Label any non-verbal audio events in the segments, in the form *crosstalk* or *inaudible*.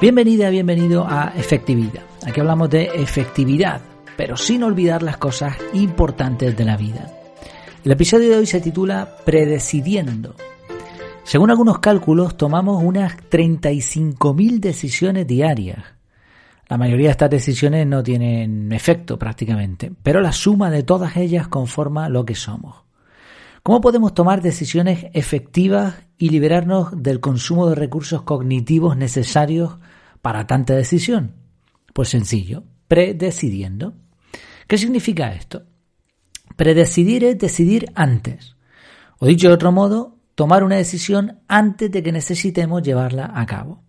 Bienvenida, bienvenido a Efectividad. Aquí hablamos de efectividad, pero sin olvidar las cosas importantes de la vida. El episodio de hoy se titula Predecidiendo. Según algunos cálculos, tomamos unas 35.000 decisiones diarias. La mayoría de estas decisiones no tienen efecto prácticamente, pero la suma de todas ellas conforma lo que somos. ¿Cómo podemos tomar decisiones efectivas y liberarnos del consumo de recursos cognitivos necesarios para tanta decisión? Pues sencillo, predecidiendo. ¿Qué significa esto? Predecidir es decidir antes. O dicho de otro modo, tomar una decisión antes de que necesitemos llevarla a cabo.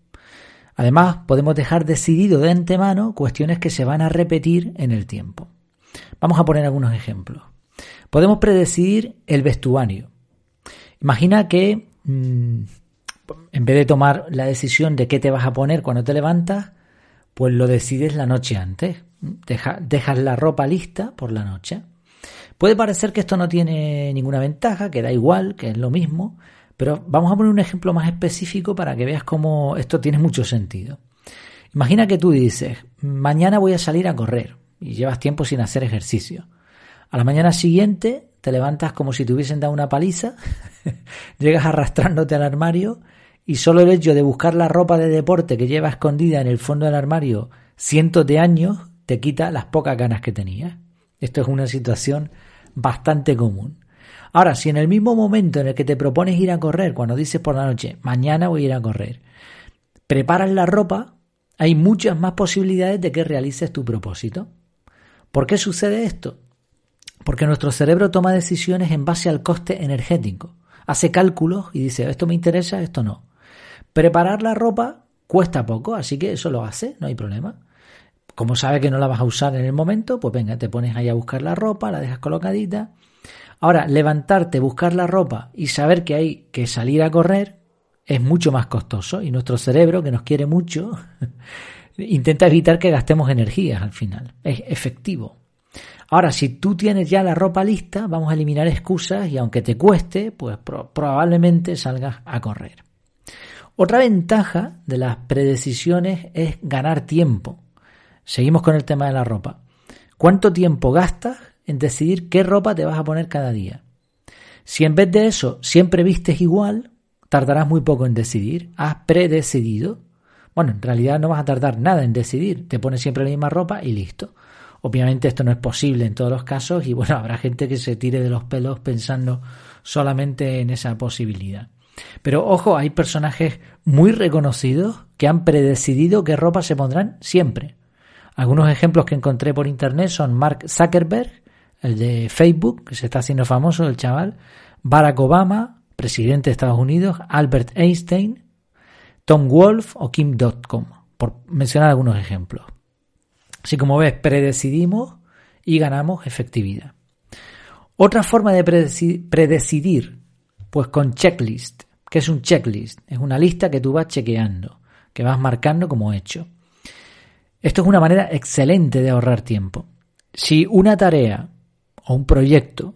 Además, podemos dejar decidido de antemano cuestiones que se van a repetir en el tiempo. Vamos a poner algunos ejemplos. Podemos predecir el vestuario. Imagina que mm, en vez de tomar la decisión de qué te vas a poner cuando te levantas, pues lo decides la noche antes. dejas la ropa lista por la noche. Puede parecer que esto no tiene ninguna ventaja, que da igual, que es lo mismo, pero vamos a poner un ejemplo más específico para que veas cómo esto tiene mucho sentido. Imagina que tú dices, mañana voy a salir a correr y llevas tiempo sin hacer ejercicio. A la mañana siguiente te levantas como si te hubiesen dado una paliza, *laughs* llegas arrastrándote al armario y solo el hecho de buscar la ropa de deporte que lleva escondida en el fondo del armario cientos de años te quita las pocas ganas que tenías. Esto es una situación bastante común. Ahora, si en el mismo momento en el que te propones ir a correr, cuando dices por la noche, mañana voy a ir a correr, preparas la ropa, hay muchas más posibilidades de que realices tu propósito. ¿Por qué sucede esto? Porque nuestro cerebro toma decisiones en base al coste energético. Hace cálculos y dice, esto me interesa, esto no. Preparar la ropa cuesta poco, así que eso lo hace, no hay problema. Como sabe que no la vas a usar en el momento, pues venga, te pones ahí a buscar la ropa, la dejas colocadita. Ahora, levantarte, buscar la ropa y saber que hay que salir a correr es mucho más costoso y nuestro cerebro, que nos quiere mucho, *laughs* intenta evitar que gastemos energías al final. Es efectivo. Ahora, si tú tienes ya la ropa lista, vamos a eliminar excusas y aunque te cueste, pues probablemente salgas a correr. Otra ventaja de las predecisiones es ganar tiempo. Seguimos con el tema de la ropa. ¿Cuánto tiempo gastas en decidir qué ropa te vas a poner cada día? Si en vez de eso siempre vistes igual, tardarás muy poco en decidir. Has predecidido. Bueno, en realidad no vas a tardar nada en decidir. Te pones siempre la misma ropa y listo. Obviamente esto no es posible en todos los casos y bueno, habrá gente que se tire de los pelos pensando solamente en esa posibilidad. Pero ojo, hay personajes muy reconocidos que han predecidido qué ropa se pondrán siempre. Algunos ejemplos que encontré por internet son Mark Zuckerberg, el de Facebook, que se está haciendo famoso, el chaval, Barack Obama, presidente de Estados Unidos, Albert Einstein, Tom Wolf o Kim Dotcom, por mencionar algunos ejemplos. Así como ves, predecidimos y ganamos efectividad. Otra forma de predecidir pues con checklist. ¿Qué es un checklist? Es una lista que tú vas chequeando, que vas marcando como hecho. Esto es una manera excelente de ahorrar tiempo. Si una tarea o un proyecto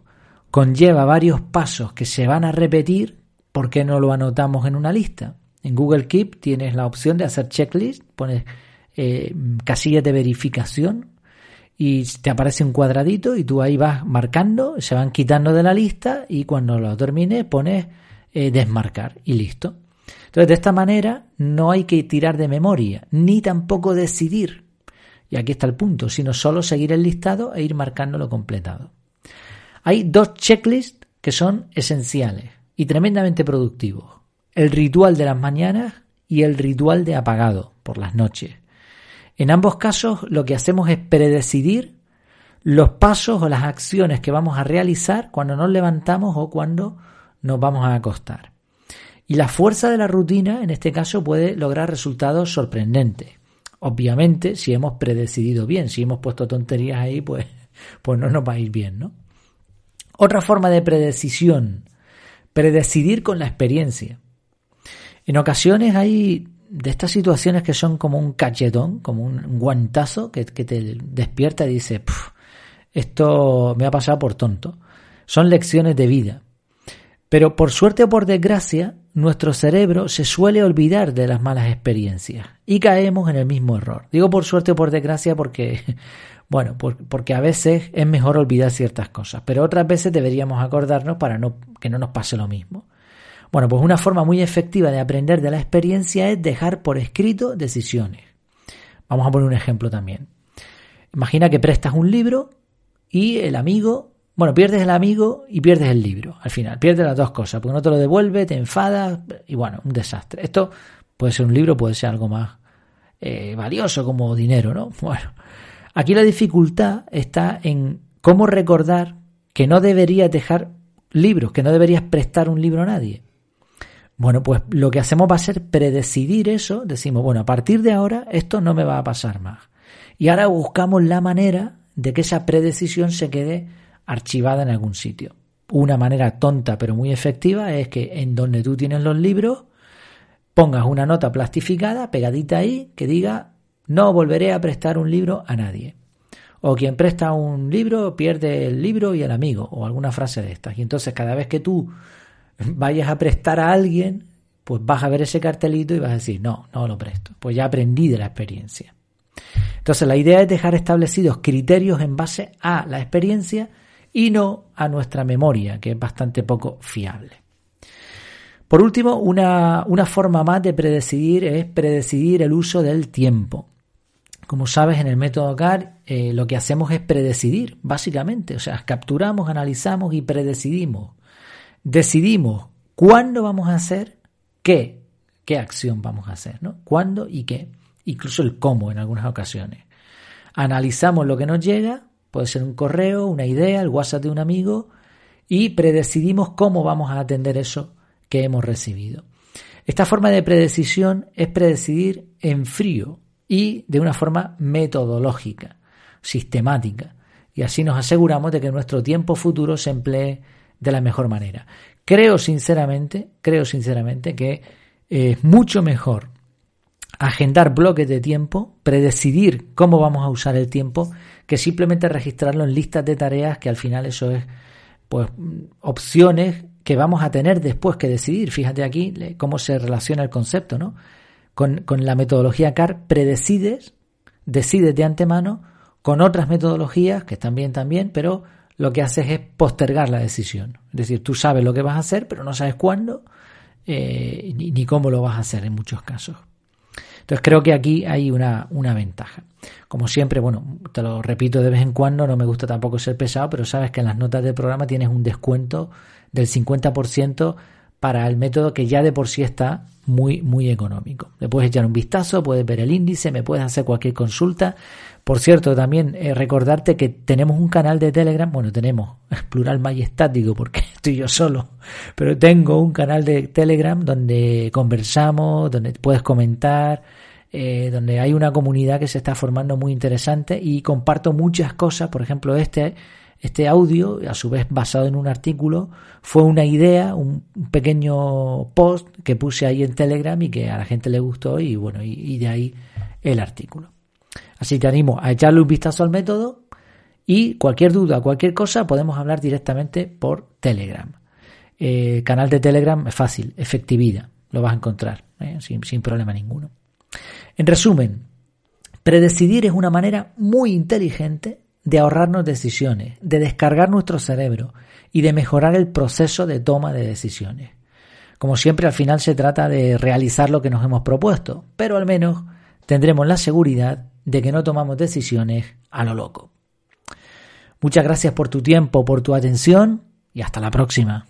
conlleva varios pasos que se van a repetir, ¿por qué no lo anotamos en una lista? En Google Keep tienes la opción de hacer checklist, pones eh, casillas de verificación y te aparece un cuadradito y tú ahí vas marcando, se van quitando de la lista y cuando lo termine pones eh, desmarcar y listo. Entonces de esta manera no hay que tirar de memoria ni tampoco decidir. Y aquí está el punto, sino solo seguir el listado e ir marcando lo completado. Hay dos checklists que son esenciales y tremendamente productivos. El ritual de las mañanas y el ritual de apagado por las noches. En ambos casos lo que hacemos es predecidir los pasos o las acciones que vamos a realizar cuando nos levantamos o cuando nos vamos a acostar. Y la fuerza de la rutina en este caso puede lograr resultados sorprendentes. Obviamente, si hemos predecidido bien, si hemos puesto tonterías ahí, pues, *laughs* pues no nos va a ir bien, ¿no? Otra forma de predecisión, predecidir con la experiencia. En ocasiones hay de estas situaciones que son como un cachetón, como un guantazo que, te despierta y dice, esto me ha pasado por tonto. Son lecciones de vida. Pero por suerte o por desgracia, nuestro cerebro se suele olvidar de las malas experiencias y caemos en el mismo error. Digo por suerte o por desgracia porque, *laughs* bueno, porque a veces es mejor olvidar ciertas cosas, pero otras veces deberíamos acordarnos para no, que no nos pase lo mismo. Bueno, pues una forma muy efectiva de aprender de la experiencia es dejar por escrito decisiones. Vamos a poner un ejemplo también. Imagina que prestas un libro y el amigo bueno, pierdes el amigo y pierdes el libro al final. Pierdes las dos cosas, porque no te lo devuelve, te enfadas y bueno, un desastre. Esto puede ser un libro, puede ser algo más eh, valioso como dinero, ¿no? *laughs* Bueno, aquí la dificultad está en cómo recordar que no deberías dejar libros, que no deberías prestar un libro a nadie. Bueno, pues lo que hacemos va a ser predecidir eso, decimos, bueno, a partir de ahora esto no me va a pasar más. Y ahora buscamos la manera de que esa predecisión se quede archivada en algún sitio. Una manera tonta pero muy efectiva es que en donde tú tienes los libros pongas una nota plastificada pegadita ahí que diga no volveré a prestar un libro a nadie. O quien presta un libro pierde el libro y el amigo o alguna frase de estas. Y entonces cada vez que tú vayas a prestar a alguien, pues vas a ver ese cartelito y vas a decir, no, no lo presto. Pues ya aprendí de la experiencia. Entonces la idea es dejar establecidos criterios en base a la experiencia y no a nuestra memoria, que es bastante poco fiable. Por último, una, forma más de predecidir es predecidir el uso del tiempo. Como sabes, en el método CAR eh, lo que hacemos es predecidir, básicamente. O sea, capturamos, analizamos y predecidimos. Decidimos cuándo vamos a hacer qué, qué acción vamos a hacer, ¿no? Cuándo y qué. Incluso el cómo en algunas ocasiones. Analizamos lo que nos llega Puede ser un correo, una idea, el WhatsApp de un amigo y predecidimos cómo vamos a atender eso que hemos recibido. Esta forma de predecisión es predecidir en frío y de una forma metodológica, sistemática. Y así nos aseguramos de que nuestro tiempo futuro se emplee de la mejor manera. Creo sinceramente, creo sinceramente que es mucho mejor agendar bloques de tiempo, predecidir cómo vamos a usar el tiempo, que simplemente registrarlo en listas de tareas, que al final eso es pues opciones que vamos a tener después que decidir. Fíjate aquí cómo se relaciona el concepto, ¿no? Con, con la metodología CAR predecides, decides de antemano, con otras metodologías que están bien también, pero lo que haces es postergar la decisión. Es decir, tú sabes lo que vas a hacer, pero no sabes cuándo eh, ni, ni cómo lo vas a hacer en muchos casos. Entonces creo que aquí hay una, una ventaja. Como siempre, bueno, te lo repito de vez en cuando, no me gusta tampoco ser pesado, pero sabes que en las notas del programa tienes un descuento del 50% para el método que ya de por sí está muy, muy económico. Le puedes echar un vistazo, puedes ver el índice, me puedes hacer cualquier consulta. Por cierto, también eh, recordarte que tenemos un canal de Telegram, bueno, tenemos, *laughs* plural majestático porque *laughs* estoy yo solo, pero tengo un canal de Telegram donde conversamos, donde puedes comentar, eh, donde hay una comunidad que se está formando muy interesante y comparto muchas cosas, por ejemplo, este este audio, a su vez basado en un artículo, fue una idea, un pequeño post que puse ahí en Telegram y que a la gente le gustó y bueno, y, de ahí el artículo. Así te animo a echarle un vistazo al método y cualquier duda, cualquier cosa, podemos hablar directamente por Telegram. Eh, canal de Telegram es fácil, efectividad, lo vas a encontrar eh, sin, sin problema ninguno. En resumen, predecidir es una manera muy inteligente de ahorrarnos decisiones, de descargar nuestro cerebro y de mejorar el proceso de toma de decisiones. Como siempre, al final se trata de realizar lo que nos hemos propuesto, pero al menos tendremos la seguridad de que no tomamos decisiones a lo loco. Muchas gracias por tu tiempo, por tu atención y hasta la próxima.